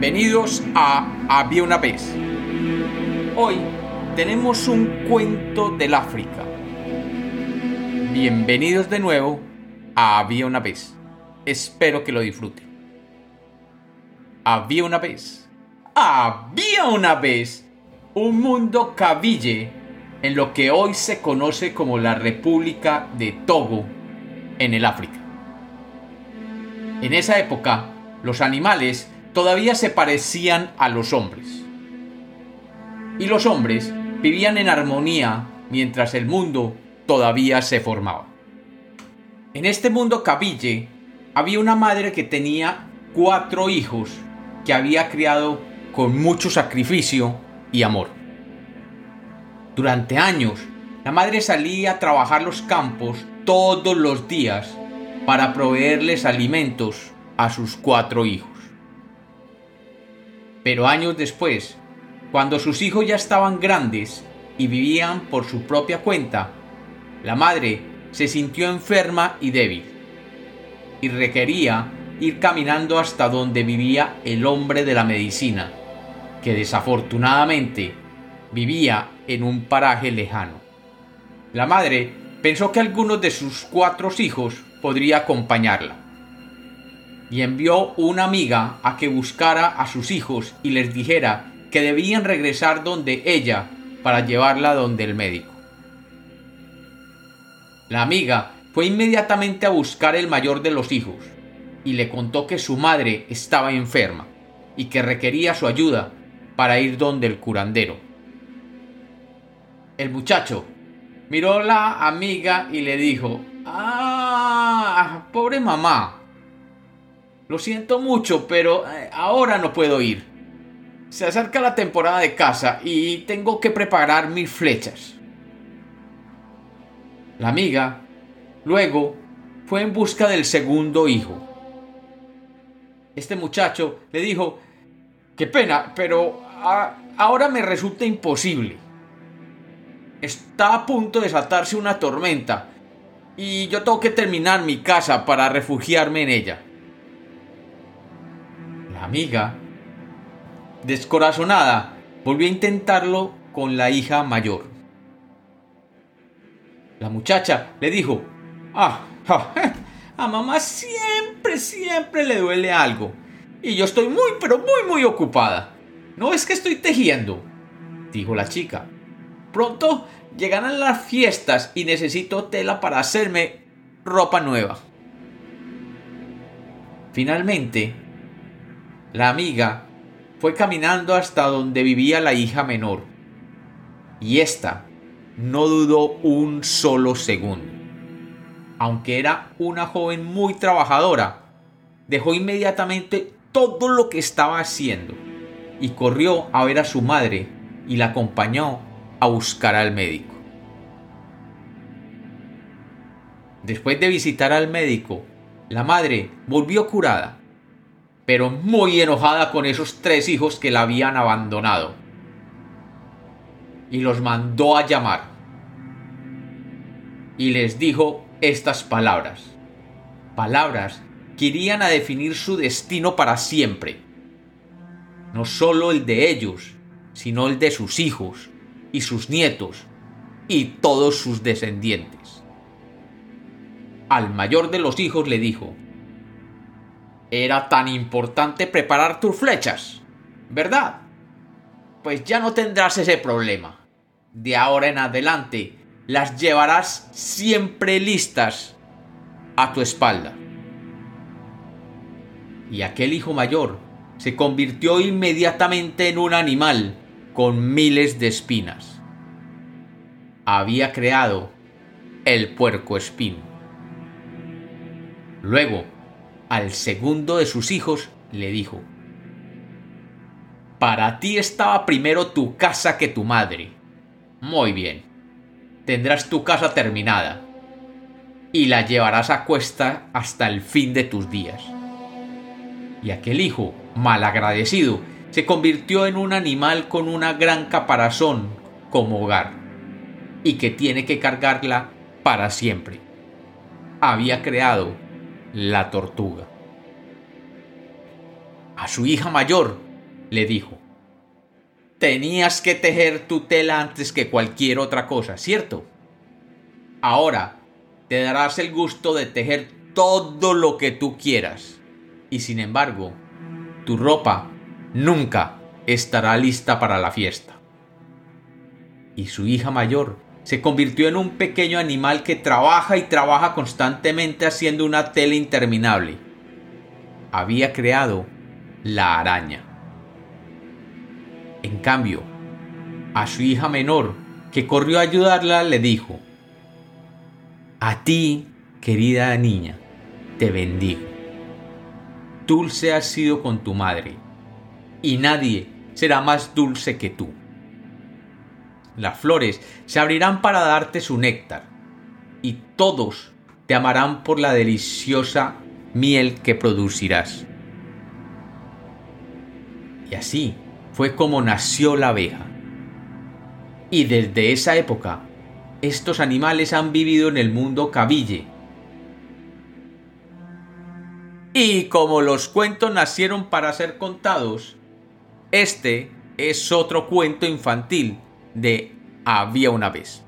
Bienvenidos a Había una vez. Hoy tenemos un cuento del África. Bienvenidos de nuevo a Había una vez. Espero que lo disfruten. Había una vez. Había una vez un mundo cabille en lo que hoy se conoce como la República de Togo en el África. En esa época, los animales todavía se parecían a los hombres. Y los hombres vivían en armonía mientras el mundo todavía se formaba. En este mundo cabille había una madre que tenía cuatro hijos que había criado con mucho sacrificio y amor. Durante años, la madre salía a trabajar los campos todos los días para proveerles alimentos a sus cuatro hijos. Pero años después, cuando sus hijos ya estaban grandes y vivían por su propia cuenta, la madre se sintió enferma y débil, y requería ir caminando hasta donde vivía el hombre de la medicina, que desafortunadamente vivía en un paraje lejano. La madre pensó que algunos de sus cuatro hijos podría acompañarla y envió una amiga a que buscara a sus hijos y les dijera que debían regresar donde ella para llevarla donde el médico. La amiga fue inmediatamente a buscar el mayor de los hijos y le contó que su madre estaba enferma y que requería su ayuda para ir donde el curandero. El muchacho miró a la amiga y le dijo, Ah, pobre mamá, lo siento mucho, pero eh, ahora no puedo ir. Se acerca la temporada de caza y tengo que preparar mis flechas. La amiga, luego, fue en busca del segundo hijo. Este muchacho le dijo, qué pena, pero ahora me resulta imposible. Está a punto de desatarse una tormenta y yo tengo que terminar mi casa para refugiarme en ella amiga, descorazonada, volvió a intentarlo con la hija mayor. La muchacha le dijo, ah, a mamá siempre, siempre le duele algo. Y yo estoy muy, pero muy, muy ocupada. No es que estoy tejiendo, dijo la chica. Pronto llegarán las fiestas y necesito tela para hacerme ropa nueva. Finalmente, la amiga fue caminando hasta donde vivía la hija menor, y ésta no dudó un solo segundo. Aunque era una joven muy trabajadora, dejó inmediatamente todo lo que estaba haciendo y corrió a ver a su madre y la acompañó a buscar al médico. Después de visitar al médico, la madre volvió curada pero muy enojada con esos tres hijos que la habían abandonado. Y los mandó a llamar. Y les dijo estas palabras. Palabras que irían a definir su destino para siempre. No solo el de ellos, sino el de sus hijos y sus nietos y todos sus descendientes. Al mayor de los hijos le dijo, era tan importante preparar tus flechas, ¿verdad? Pues ya no tendrás ese problema. De ahora en adelante las llevarás siempre listas a tu espalda. Y aquel hijo mayor se convirtió inmediatamente en un animal con miles de espinas. Había creado el puerco espín. Luego, al segundo de sus hijos le dijo, Para ti estaba primero tu casa que tu madre. Muy bien, tendrás tu casa terminada y la llevarás a cuesta hasta el fin de tus días. Y aquel hijo, malagradecido, se convirtió en un animal con una gran caparazón como hogar y que tiene que cargarla para siempre. Había creado la tortuga. A su hija mayor le dijo, tenías que tejer tu tela antes que cualquier otra cosa, ¿cierto? Ahora te darás el gusto de tejer todo lo que tú quieras. Y sin embargo, tu ropa nunca estará lista para la fiesta. Y su hija mayor se convirtió en un pequeño animal que trabaja y trabaja constantemente haciendo una tela interminable. Había creado la araña. En cambio, a su hija menor, que corrió a ayudarla, le dijo, A ti, querida niña, te bendigo. Dulce has sido con tu madre, y nadie será más dulce que tú. Las flores se abrirán para darte su néctar, y todos te amarán por la deliciosa miel que producirás. Y así fue como nació la abeja. Y desde esa época, estos animales han vivido en el mundo cabille. Y como los cuentos nacieron para ser contados, este es otro cuento infantil de Había una vez.